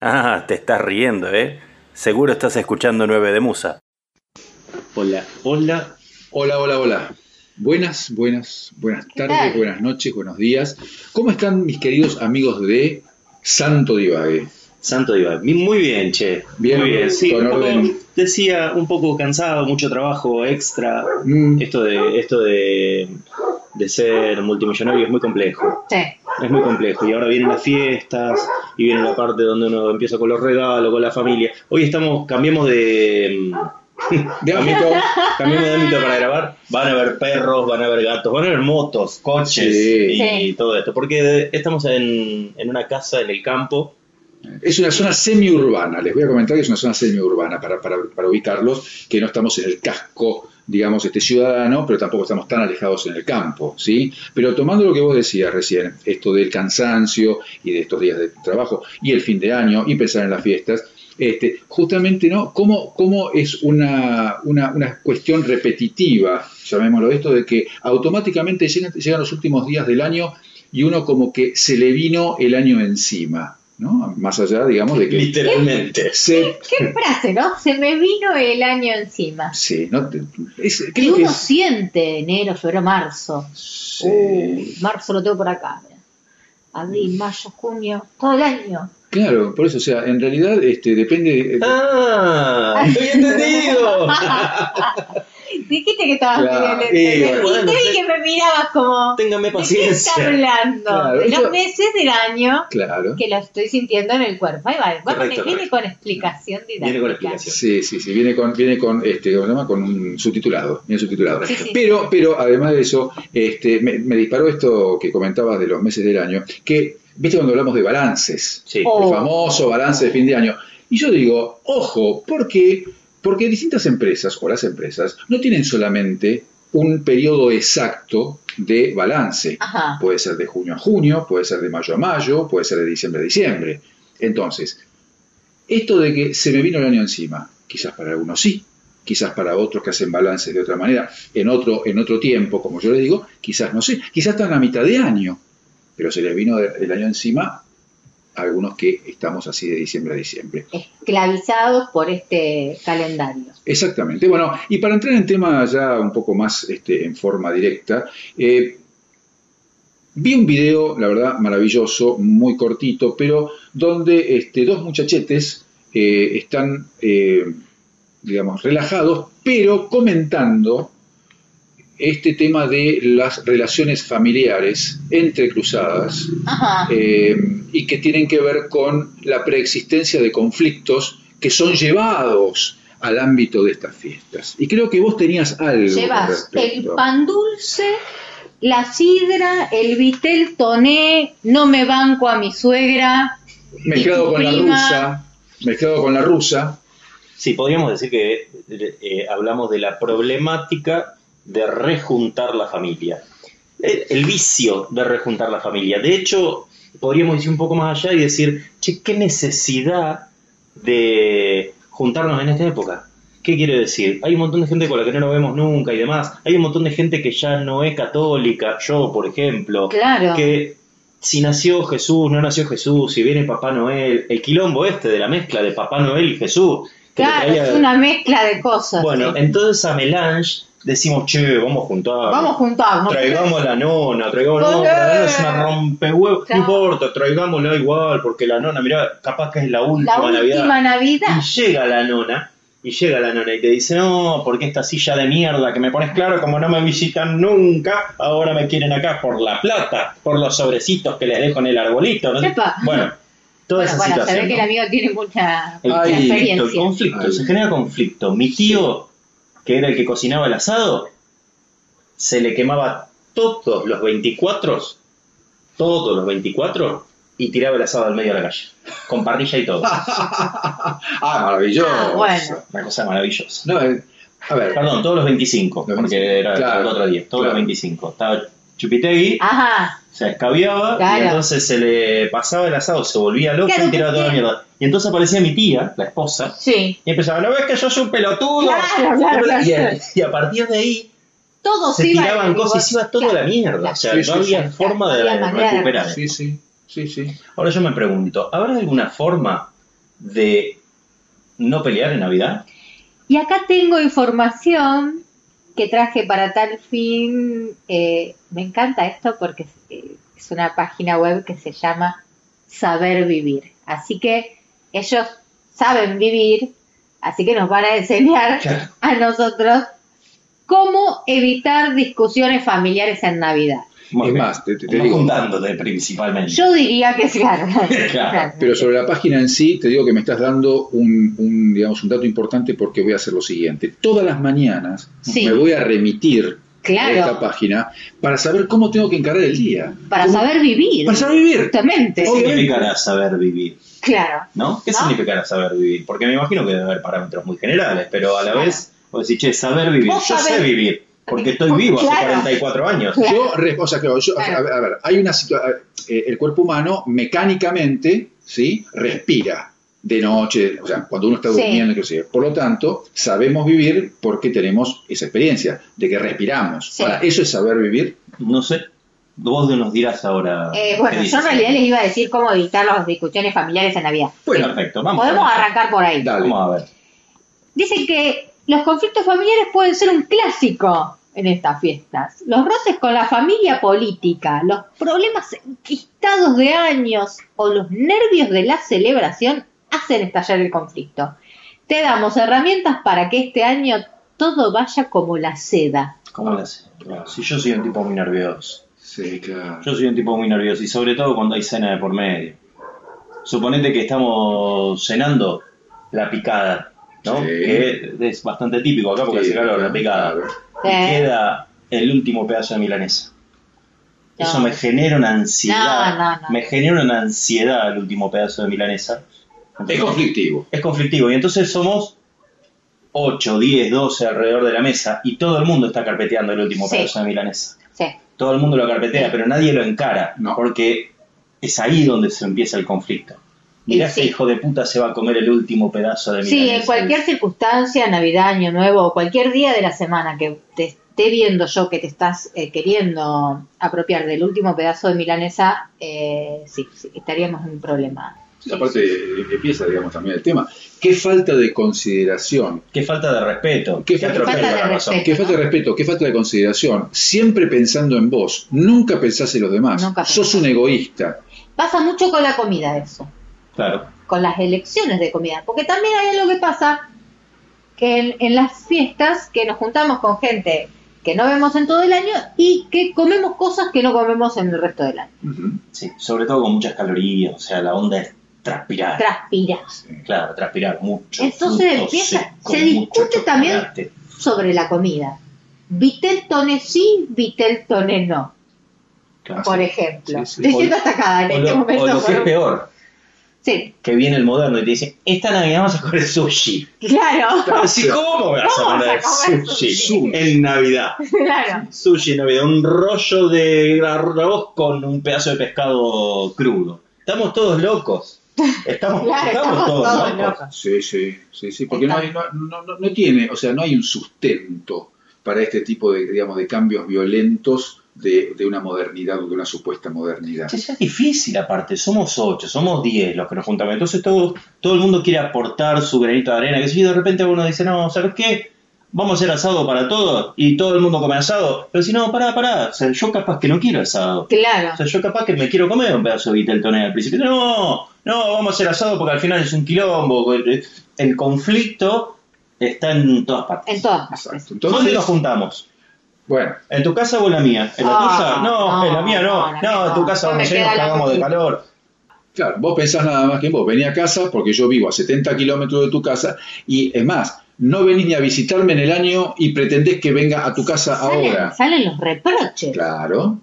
Ah, te estás riendo, ¿eh? Seguro estás escuchando 9 de Musa. Hola, hola. Hola, hola, hola. Buenas, buenas, buenas tardes, buenas noches, buenos días. ¿Cómo están mis queridos amigos de Santo Divague? Santo Divague. Muy bien, che. Bien, Muy bien. Sí, un poco- decía, un poco cansado, mucho trabajo extra. Mm, Esto de, esto de, de ser multimillonario es muy complejo. Sí. Es muy complejo. Y ahora vienen las fiestas y viene la parte donde uno empieza con los regalos, con la familia. Hoy estamos, cambiamos de. de ámbito. Cambiamos de ámbito para grabar. Van a haber perros, van a haber gatos, van a haber motos, coches Sí. y Sí. todo esto. Porque estamos en, en una casa en el campo. Es una zona semiurbana, les voy a comentar que es una zona semiurbana para, para, para ubicarlos, que no estamos en el casco, digamos, este ciudadano, pero tampoco estamos tan alejados en el campo, ¿sí? Pero tomando lo que vos decías recién, esto del cansancio y de estos días de trabajo y el fin de año y pensar en las fiestas, este, justamente, ¿no? ¿Cómo, es una, cuestión repetitiva, llamémoslo esto, de que automáticamente llegan los últimos días del año y uno como que se le vino el año encima, ¿no? Más allá, digamos, de que Literalmente. se... Qué frase, ¿no? Se me vino el año encima. Sí, ¿no? Es- creo que uno es- siente enero, febrero, marzo. sí. Uy, marzo lo tengo por acá. Abril, mayo, junio, todo el año. Claro, por eso, o sea, en realidad este, depende... de- ¡Ah! ¡Estoy entendido! Dijiste que estabas Claro, mirando. y y bueno, te vi que me mirabas como. Téngame ¿De qué paciencia. está hablando? Claro, de los meses del año Claro. que lo estoy sintiendo en el cuerpo. Ahí va, el cuerpo Correcto, viene correcto. con explicación didáctica. Viene con explicación. Sí, sí, sí, viene con, viene con, este, ¿cómo se llama? Con un subtitulado, bien subtitulado. Sí, sí. Pero, pero además de eso, este, me, me disparó esto que comentabas de los meses del año, que, viste cuando hablamos de balances, Sí. Oh. el famoso balance de fin de año. Y yo digo, ojo, porque porque distintas empresas o las empresas no tienen solamente un periodo exacto de balance. Ajá. Puede ser de junio a junio, puede ser de mayo a mayo, puede ser de diciembre a diciembre. Entonces, esto de que se me vino el año encima, quizás para algunos sí, quizás para otros que hacen balances de otra manera, en otro, en otro tiempo, como yo les digo, quizás no sé, quizás están a mitad de año, pero se les vino el año encima a algunos que estamos así de diciembre a diciembre. Esclavizados por este calendario. Exactamente. Bueno, y para entrar en tema ya un poco más este, en forma directa, eh, vi un video, la verdad, maravilloso, muy cortito, pero donde este, dos muchachetes eh, están, eh, digamos, relajados, pero comentando este tema de las relaciones familiares entrecruzadas eh, y que tienen que ver con la preexistencia de conflictos que son llevados al ámbito de estas fiestas. Y creo que vos tenías algo Llevas al el pan dulce, la sidra, el vitel toné, no me banco a mi suegra. mezclado con la rusa, mezclado con la rusa, Sí, podríamos decir que eh, hablamos de la problemática de rejuntar la familia. El, vicio de rejuntar la familia. De hecho, podríamos ir un poco más allá y decir, che, qué necesidad de juntarnos en esta época. ¿Qué quiere decir? Hay un montón de gente con la que no nos vemos nunca y demás. Hay un montón de gente que ya no es católica, yo por ejemplo, Claro. que si nació Jesús, no nació Jesús, si viene Papá Noel, el quilombo este de la mezcla de Papá Noel y Jesús. que Claro, traía- es una mezcla de cosas. Bueno, sí. en toda esa melange decimos, che, vamos a juntar. Vamos a juntarnos. Traigamos la nona, traigamos no, Olé. la nona es una rompehuevos, Claro. no importa, traigámosla igual, porque la nona, mirá, capaz que es la última La Navidad. última Navidad. Y llega la nona, y llega la nona y te dice, no, porque esta silla de mierda que me pones claro, como no me visitan nunca, ahora me quieren acá por la plata, por los sobrecitos que les dejo en el arbolito. ¿no? Epa. Bueno, toda Bueno, esa bueno, se situación. ve que el ¿no? amigo tiene mucha, mucha Ay, experiencia. conflicto, Ay. se genera conflicto. Mi tío, que era el que cocinaba el asado, se le quemaba todos los 24, todos los 24, y tiraba el asado al medio de la calle, con parrilla y todo. ah, maravilloso. Ah, bueno. Una cosa maravillosa. No, eh, a ver, Perdón, todos los 25, Los porque 25, era claro, el otro día, todos claro. los 25. Estaba Chupitegui, Ajá. se escabiaba, Claro. y entonces se le pasaba el asado, se volvía loco Claro, y tiraba toda la mierda. Y entonces aparecía mi tía, la esposa, Sí. y empezaba, ¿no ves que yo soy un pelotudo? Claro, claro, claro. Y, a, y a partir de ahí Todos se iban tiraban cosas y se iba todo a la mierda. O sea, Sí, no sí, había sí. forma de- recuperar. sí, sí, sí, sí. Ahora yo me pregunto, ¿habrá alguna forma de no pelear en Navidad? Y acá tengo información que traje para tal fin. eh, me encanta esto porque es, eh, es una página web que se llama Saber Vivir. Así que ellos saben vivir, así que nos van a enseñar Claro. a nosotros cómo evitar discusiones familiares en Navidad. Bien. más, te- te- te No digo- juntándote principalmente. Yo diría que es claro. Claro. Pero sobre la página en sí, te digo que me estás dando un, un, digamos, un dato importante porque voy a hacer lo siguiente. Todas las mañanas Sí. me voy a remitir Claro. a esta página para saber cómo tengo que encarar el día. Para ¿Cómo- saber vivir. Para saber vivir. Justamente. ¿Qué significará saber vivir? Claro. ¿No? ¿Qué ¿No? significará saber vivir? Porque me imagino que debe haber parámetros muy generales, pero a la Claro. vez, vos decís, che, saber vivir. Yo sé vivir, porque estoy vivo hace claro. 44 años. Claro. Yo, re- o sea, claro, yo- Claro. a, ver, a ver, hay una situación, el cuerpo humano mecánicamente, ¿sí? Respira de noche, o sea, cuando uno está Sí. durmiendo, inclusive. Por lo tanto, sabemos vivir porque tenemos esa experiencia de que respiramos. Sí. Ahora, ¿eso es saber vivir? No sé. Vos nos dirás ahora. Eh, bueno, yo en realidad les iba a decir cómo evitar las discusiones familiares en Navidad. Bueno, Perfecto, vamos. Podemos a arrancar por ahí. Dale. Vamos a ver. Dicen que los conflictos familiares pueden ser un clásico en estas fiestas. Los roces con la familia política, los problemas enquistados de años o los nervios de la celebración hacen estallar el conflicto. Te damos herramientas para que este año todo vaya como la seda. ¿Cómo lo hace? Si yo soy un tipo muy nervioso. Sí, claro. Yo soy un tipo muy nervioso y sobre todo cuando hay cena de por medio. Suponete que estamos cenando la picada, ¿no? Sí. Que es bastante típico acá porque Sí, hace calor la claro. Y Sí. queda el último pedazo de milanesa. Eso me genera una ansiedad. No, no, no. Me genera una ansiedad el último pedazo de milanesa. Es conflictivo. Es conflictivo. Y entonces somos 8, 10, 12 alrededor de la mesa y todo el mundo está carpeteando el último Sí. pedazo de milanesa. Sí. Todo el mundo lo carpetea, Sí. pero nadie lo encara. No. Porque es ahí donde se empieza el conflicto. Mirá, sí. hijo de puta se va a comer el último pedazo de Sí, milanesa. en cualquier circunstancia, Navidad, Año Nuevo, o cualquier día de la semana que te esté viendo yo que te estás eh, queriendo apropiar del último pedazo de milanesa, eh, sí, sí, estaríamos en un problema. Sí, aparte eh, empieza, digamos, también el tema. ¿Qué falta de consideración? Qué falta de respeto. Qué Qué falta de razón. respeto. ¿Qué falta de respeto? ¿Qué falta de consideración? Siempre pensando en vos. Nunca pensás en los demás. Nunca Sos un egoísta. Pasa mucho con la comida eso, Claro. con las elecciones de comida, porque también hay algo que pasa que en, en las fiestas que nos juntamos con gente que no vemos en todo el año y que comemos cosas que no comemos en el resto del año. Sí, sobre todo con muchas calorías. O sea, la onda es transpirar. Transpiras. Claro, transpirar mucho. Entonces fruto empieza- seco, se discute también sobre la comida. Vitel toné sí, Vitel toné no, Claro. por ejemplo. Sí, sí. Estoy siendo atacada en O este lo, momento. o lo que es peor, Sí, que viene el moderno y te dice, esta Navidad vamos a comer sushi. claro, Así, ¿cómo me vas ¿Cómo a comer sushi, sushi? en Navidad? claro. Sushi en Navidad, un rollo de arroz con un pedazo de pescado crudo. Estamos todos locos. Estamos, Claro, estamos estamos todos, todos locos. locos. Sí, sí, sí, sí, porque no, hay, no, no, no- no tiene, o sea, no hay un sustento para este tipo de, digamos, de cambios violentos de, de una modernidad o de una supuesta modernidad. Che, Es difícil aparte, somos ocho, somos diez los que nos juntamos. Entonces todo, todo el mundo quiere aportar su granito de arena. Que si de repente uno dice, no, ¿sabes qué? Vamos a hacer asado para todos y todo el mundo come asado. Pero si no, pará, pará. O sea, yo capaz que no quiero asado. Claro. O sea, yo capaz que me quiero comer un pedazo de vitel al principio. No, no, vamos a hacer asado porque al final es un quilombo. El conflicto está en todas partes. En todas partes. ¿Dónde nos juntamos? Bueno, ¿En tu casa o en la mía? ¿En la Ah, tuya? No, no, en la mía no. no, en tu casa No me vamos a ir, nos queda la cagamos de calor. claro, vos pensás nada más que en vos. Vení a casa porque yo vivo a 70 kilómetros de tu casa y es más, no venís ni a visitarme en el año y pretendés que venga a tu casa Salen, ahora. salen los reproches. Claro,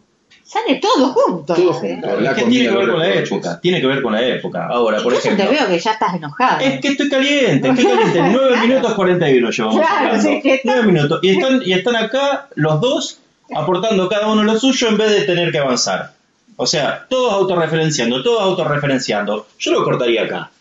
Sale todo junto. Todo junto. La que tiene que ver con la época. Tiene que ver con la época. Ahora, por Yo te ejemplo. veo que ya estás enojado. Es que estoy caliente, estoy caliente. 9 minutos 41 llevamos Claro, hablando. sí, que está- 9 minutos. Y están, y están acá los dos aportando cada uno lo suyo en vez de tener que avanzar. O sea, todos autorreferenciando, todos autorreferenciando. Yo lo cortaría acá.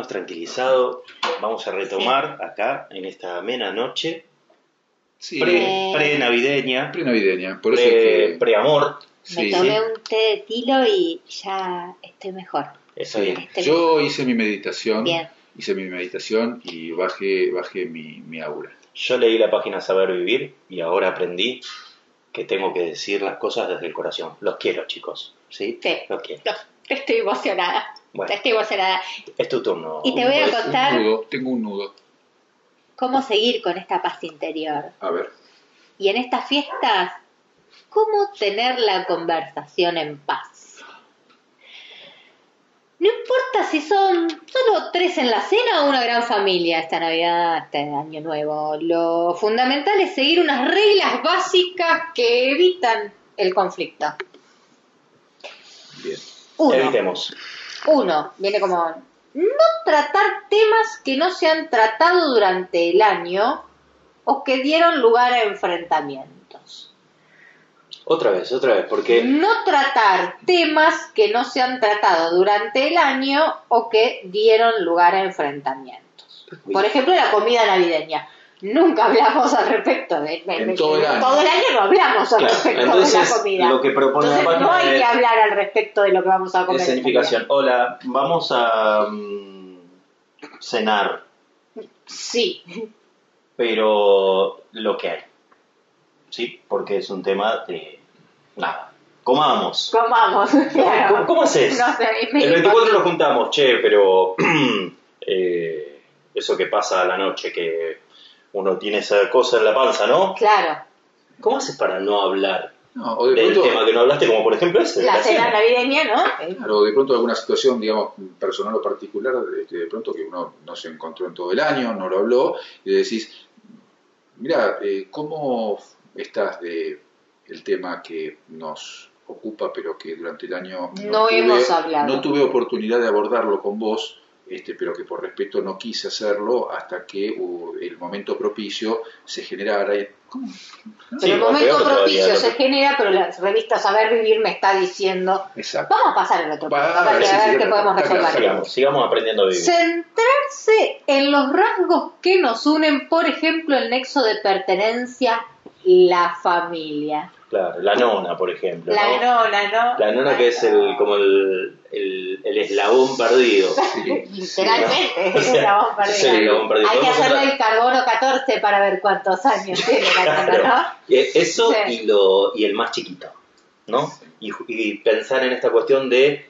Habiéndonos tranquilizado, vamos a retomar acá en esta amena noche Sí, pre, pre-navideña, pre-navideña. Por eso es pre- que... pre-amor. Me sí, tomé sí. un té de tilo y ya estoy mejor. Está bien. Estoy Yo hice mi meditación. Bien. Hice mi meditación y bajé, bajé mi, mi aura. Yo leí la página Saber Vivir y ahora aprendí que tengo que decir las cosas desde el corazón. Los quiero, chicos. ¿Sí? Sí. Los quiero. No, estoy emocionada. Bueno. Estoy emocionada. Es tu turno. Y te voy a contar- Un nudo, tengo un nudo. ¿Cómo seguir con esta paz interior? A ver. Y en estas fiestas, ¿cómo tener la conversación en paz? No importa si son solo tres en la cena o una gran familia esta Navidad, este Año Nuevo. Lo fundamental es seguir unas reglas básicas que evitan el conflicto. Uno, Evitemos. uno, viene como no tratar temas que no se han tratado durante el año o que dieron lugar a enfrentamientos. Otra vez, otra vez, porque No tratar temas que no se han tratado durante el año o que dieron lugar a enfrentamientos. Por ejemplo, la comida navideña. Nunca hablamos al respecto de, todo el año. todo el año no hablamos al Claro, respecto entonces, de la comida. lo que propone la Entonces, no página hay que hablar al respecto de lo que vamos a comer. escenificación. Hola, vamos a mm, cenar, Sí, pero lo que hay. ¿Sí? Porque es un tema de nada. Comamos. comamos. claro. ¿Cómo, cómo haces? No sé, El 24 nos juntamos, che, pero eh, eso que pasa a la noche, que uno tiene esa cosa en la panza, ¿no? Claro, ¿Cómo haces para no hablar No, o de del pronto, tema que no hablaste, como por ejemplo ese? la la cena cena? navideña, ¿no? claro, de pronto alguna situación, digamos, personal o particular, este, de pronto que uno no se encontró en todo el año, no lo habló, y le decís, mira, eh, ¿cómo estás de el tema que nos ocupa, pero que durante el año No hemos hablado. no tuve oportunidad de abordarlo con vos, este, pero que por respeto no quise hacerlo hasta que uh, el momento propicio se generara. ¿Cómo? Pero Sí, el momento todavía, propicio se que- genera, pero la revista Saber Vivir me está diciendo, Exacto. vamos a pasar al otro punto, sí, sí, ver sí, qué podemos resolver. Sigamos, sigamos aprendiendo a vivir. Centrarse en los rasgos que nos unen, por ejemplo, el nexo de pertenencia, la familia. Claro, la nona, por ejemplo. La ¿no? nona, ¿no? La nona que es el, como el, el, el eslabón perdido. Sí. Literalmente, O es sea, una bomba es el eslabón perdido. Hay que hacerle el carbono 14 para ver cuántos años tiene la Claro. nona, ¿no? Eso Sí. y, lo, y el más chiquito, ¿no? Y pensar en esta cuestión de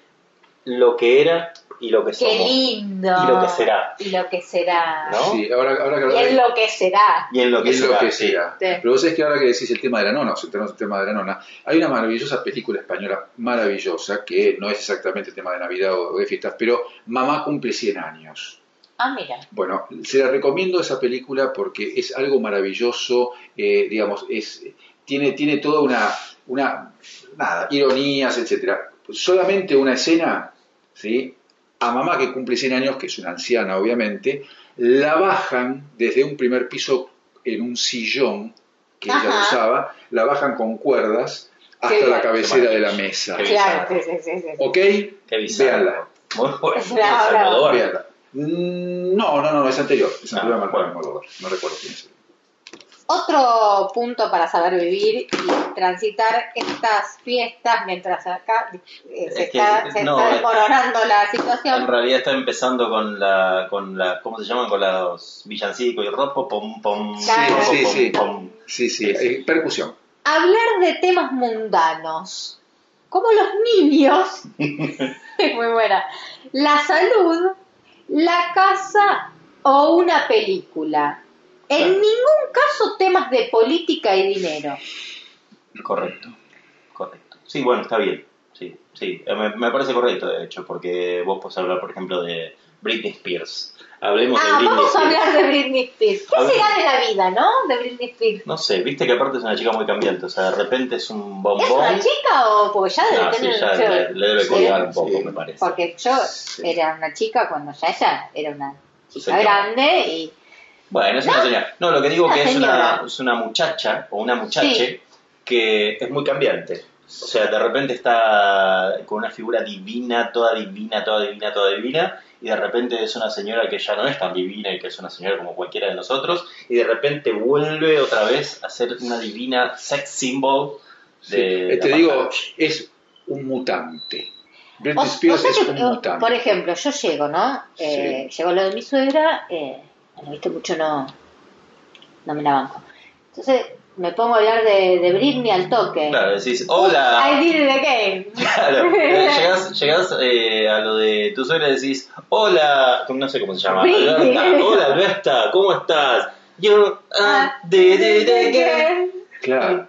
lo que era y lo que Qué somos. lindo. Y lo que será. Y lo que será. ¿No? Sí, ahora, ahora que Y de- lo que será. Y en lo que es será. lo que sí. Sí. Pero vos sabés que ahora que decís el tema de la nona, o sea, tenemos el tema de la nona, hay una maravillosa película española, maravillosa, que no es exactamente el tema de Navidad o de fiestas, pero Mamá cumple 100 años. Ah, mira. Bueno, se la recomiendo esa película porque es algo maravilloso, eh, digamos, es, tiene, tiene toda una, una, nada, ironías, etcétera. Solamente una escena, ¿sí? A mamá que cumple 100 años, que es una anciana obviamente, la bajan desde un primer piso en un sillón que ella Ajá. usaba, la bajan con cuerdas hasta Qué la bien. cabecera de la mesa. Qué Claro, sí, sí, sí. sí. ¿Ok? Qué. Véanla. Muy bueno. Véanla. Mm, No, no, no, es anterior. Es Ah, anterior a Marco bueno. No recuerdo quién es. Otro punto para saber vivir y transitar estas fiestas mientras acá eh, se, Es que, está, se no, está eh, la En situación. realidad está empezando con la, con la, ¿cómo se llaman? Con los villancicos y ropo, pom, pom, Claro. ropo, Sí, pom, sí. pom. Sí, sí, eh, percusión. Hablar de temas mundanos, como los niños, es muy buena, la salud, la casa o una película. En ningún caso temas de política y dinero. Correcto, correcto. Sí, bueno, está bien. Sí, sí. Eh, Me, me parece correcto, de hecho, porque vos podés hablar, por ejemplo, de Britney Spears. Hablemos de Ah, Britney vamos a hablar de Britney Spears. ¿Qué será de la vida, no? De Britney Spears. No sé, viste que aparte es una chica muy cambiante. O sea, de repente es un ¿Es bombón. una chica o porque ya debe No, sí, tener ya yo- le, le debe sí, colgar un poco, sí. me parece. Porque yo Sí. era una chica cuando ya ella era una chica Señora. grande y Bueno, es una señora. No, lo que digo Una que es una, es una muchacha o una muchache Sí. que es muy cambiante. O sea, de repente está con una figura divina, toda divina, toda divina, toda divina, y de repente es una señora que ya no es tan divina y que es una señora como cualquiera de nosotros, y de repente vuelve otra vez a ser una divina sex symbol de... Sí, te digo, es un mutante. O, Britney o Spears sea es un eh, mutante. por ejemplo, yo llego, ¿no? Eh, Llego lo de mi suegra, eh, bueno, viste, mucho no, no me la banco. Entonces me pongo a hablar de, de Britney al toque. Claro, decís, hola. I did it again. Claro, llegás, llegás, eh, a lo de tu suegra y decís, hola, no sé cómo se llama, Britney. Alberta, hola Alberta, ¿cómo estás? Yo, ah, did it again. Claro.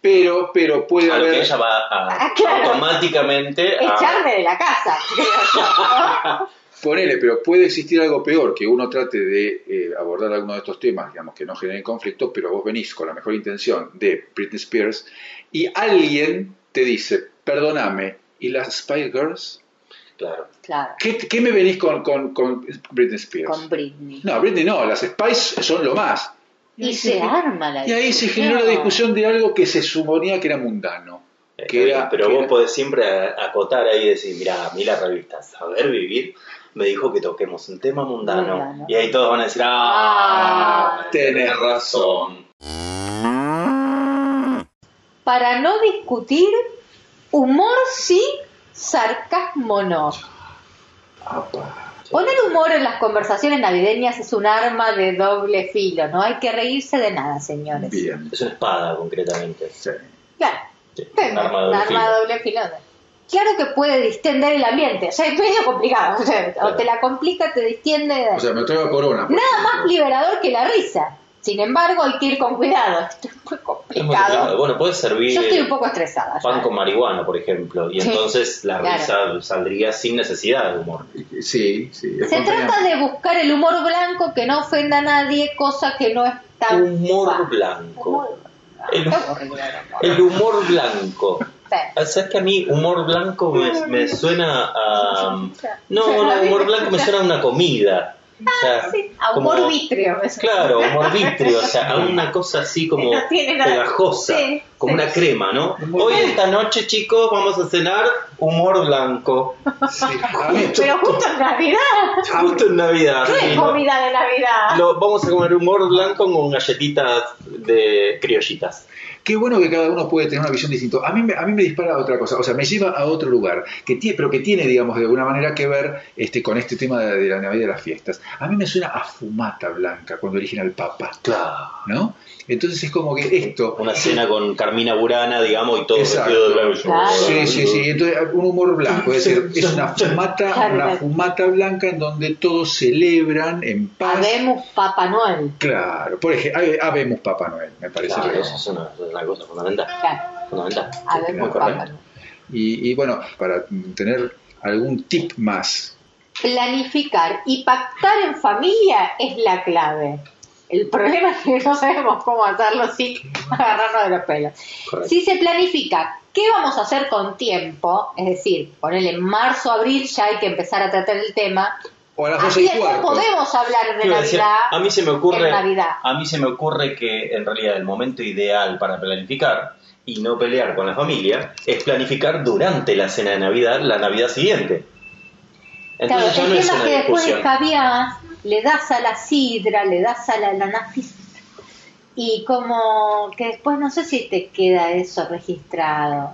Pero, pero puede A lo que haber. ella va a, Ah, claro. automáticamente a... Echarme de la casa. Ponele, pero puede existir algo peor, que uno trate de eh, abordar alguno de estos temas, digamos, que no generen conflicto, pero vos venís con la mejor intención de Britney Spears y alguien te dice, perdóname, ¿y las Spice Girls? Claro. Claro, ¿Qué, qué me venís con, con, con Britney Spears? con Britney. No, Britney no, las Spice son lo más. Y se arma la Y ahí se generó la discusión de algo que se suponía que era mundano. Eh, Que era- pero que vos era- podés siempre acotar ahí y decir, mira, a mí la revista Saber Vivir me dijo que toquemos un tema mundano. Mundano. Y ahí todos van a decir, Ah, ah, tenés razón. Para no discutir, humor sí, sarcasmo no. Poner humor en las conversaciones navideñas es un arma de doble filo, no hay que reírse de nada, señores. Bien. Es una espada, concretamente. Sí. Claro, Sí, tengo un arma de un doble arma de filo. doble filo. Claro que puede distender el ambiente, o sea, es medio complicado, o, sea, o Claro. te la complica, te distiende. O sea, me traigo corona. Nada más liberador que la risa. Sin embargo, hay que ir con cuidado. Esto es muy Es muy complicado. Bueno, puedes servir Yo estoy un poco estresada. pan con marihuana, por ejemplo, y Sí, entonces la claro. risa saldría sin necesidad de humor. Sí, sí. Se trata de buscar el humor blanco que no ofenda a nadie, cosa que no es tan Humor fácil. blanco. Humor- el humor. El humor blanco. ¿Sabes que a mí humor blanco me, me suena a... No, no, humor blanco me suena a una comida. O sea, Sí, a humor como- me suena. Claro, humor vítreo, o sea, a una cosa así como No pegajosa, Sí, como sí. una crema, ¿no? Humor Hoy esta noche, chicos, vamos a cenar humor blanco. Pero justo en Navidad. Justo en Navidad. ¿Qué sí, es ¿no? comida de Navidad? Lo- vamos a comer humor blanco con galletitas de criollitas. Qué bueno que cada uno puede tener una visión distinta. A mí, me- a mí me dispara a otra cosa, o sea, me lleva a otro lugar, que tiene, pero que tiene, digamos, de alguna manera que ver este, con este tema de, de la Navidad y de las fiestas. A mí me suena a fumata blanca cuando eligen al Papa, Claro. ¿no? Entonces es como que esto... Una cena con Carmina Burana, digamos, y todo Exacto. vestido de blanco. Claro. Sí, sí, sí. Entonces, un humor blanco, es decir, es una fumata, Claro, una fumata blanca en donde todos celebran en paz. Habemos Papá Noel. Claro, por ejemplo, habemos Papá Noel, me parece. Claro, eso es una, es una cosa fundamental. Claro, Fundamental. Y, y bueno, para tener algún tip más. Planificar y pactar en familia es la clave. El problema es que no sabemos cómo hacerlo sin agarrarnos de los pelos. Correcto. Si se planifica qué vamos a hacer con tiempo, es decir, ponerle en marzo, abril, ya hay que empezar a tratar el tema. O a las 12 Así y cuarto. podemos hablar de decir, Navidad. a mí se me ocurre a mí se me ocurre que en realidad el momento ideal para planificar y no pelear con la familia es planificar durante la cena de Navidad la Navidad siguiente. Claro, Entonces ya el no es tema es una que después escabiás, le das a la sidra, le das a la, la nafis y como que después no sé si te queda eso registrado.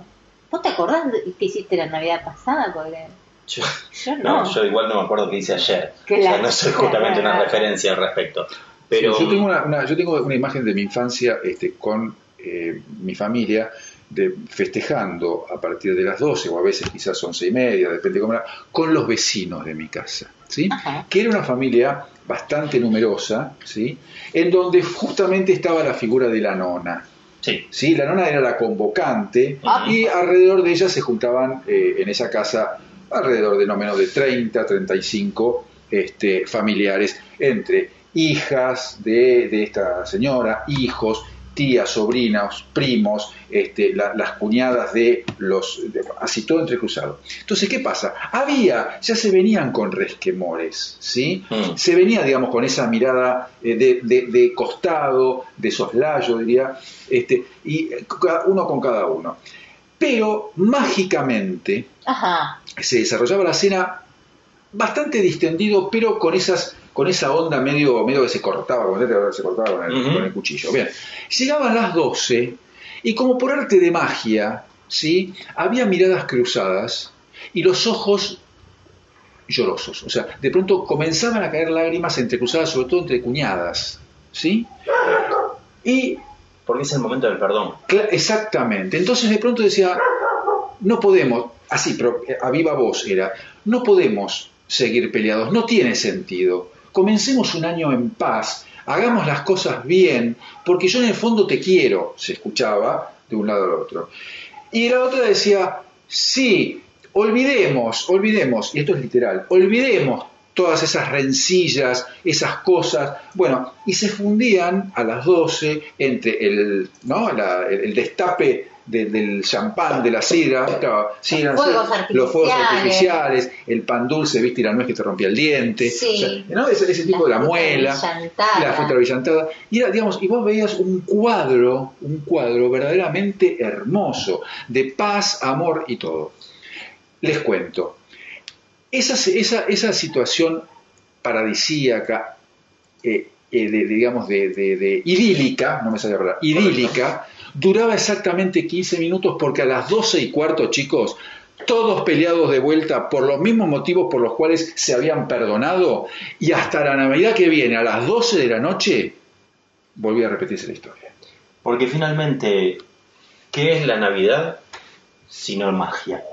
¿Vos te acordás de que hiciste la Navidad pasada? Porque Yo, yo no. no, yo igual no me acuerdo qué hice ayer. Que o sea, la- no soy justamente una referencia al respecto. Pero Sí, yo, tengo una, una- yo tengo una imagen de mi infancia este, con eh, mi familia de, festejando a partir de las 12 o a veces quizás 11 y media, depende cómo era, con los vecinos de mi casa. ¿sí? Ajá. Que era una familia bastante numerosa, ¿sí? en donde justamente estaba la figura de la nona. sí, ¿sí? La nona era la convocante Ah. y alrededor de ella se juntaban eh, en esa casa alrededor de no menos de 30, 35 este, familiares entre hijas de, de esta señora, hijos, tías, sobrinos, primos, este, la- las cuñadas de los, de- así todo entrecruzado. Entonces, ¿qué pasa? Había, ya se venían con resquemores, ¿sí? Mm. Se venía, digamos, con esa mirada eh, de, de- de costado, de soslayo, diría, este, y eh, cada uno con cada uno. Pero mágicamente Ajá. se desarrollaba la cena bastante distendido, pero con esas con esa onda medio, medio que se cortaba, como se cortaba con el, con el cuchillo. Bien, llegaban las 12 y como por arte de magia, ¿sí? había miradas cruzadas y los ojos llorosos. O sea, de pronto comenzaban a caer lágrimas entrecruzadas, sobre todo entre cuñadas. ¿sí? Y Porque es el momento del perdón. Exactamente. Entonces de pronto decía, no podemos, así, eh, a viva voz era, no podemos seguir peleados, no tiene sentido. Comencemos un año en paz, hagamos las cosas bien, porque yo en el fondo te quiero, se escuchaba de un lado al otro. Y la otra decía, sí, olvidemos, olvidemos, y esto es literal, olvidemos todas esas rencillas, esas cosas, bueno, y se fundían a las 12 entre el, ¿no? La- el, destape de- del champán, de la sidra, claro, sidra, Los fuegos los fuegos artificiales. el pan dulce, viste, y la nuez que te rompía el diente, Sí. o sea, ¿no? ese, ese tipo de la muela, brillantada. la fruta brillantada, y era, digamos, y vos veías un cuadro, un cuadro verdaderamente hermoso, de paz, amor y todo. Les cuento, esa, esa, esa situación paradisíaca, eh, eh, de, digamos, de, de- de idílica, no me sale la palabra, idílica, duraba exactamente 15 minutos porque a las 12 y cuarto, chicos, todos peleados de vuelta por los mismos motivos por los cuales se habían perdonado y hasta la Navidad que viene, a las 12 de la noche, volví a repetirse la historia. Porque finalmente, ¿qué es la Navidad sino magia?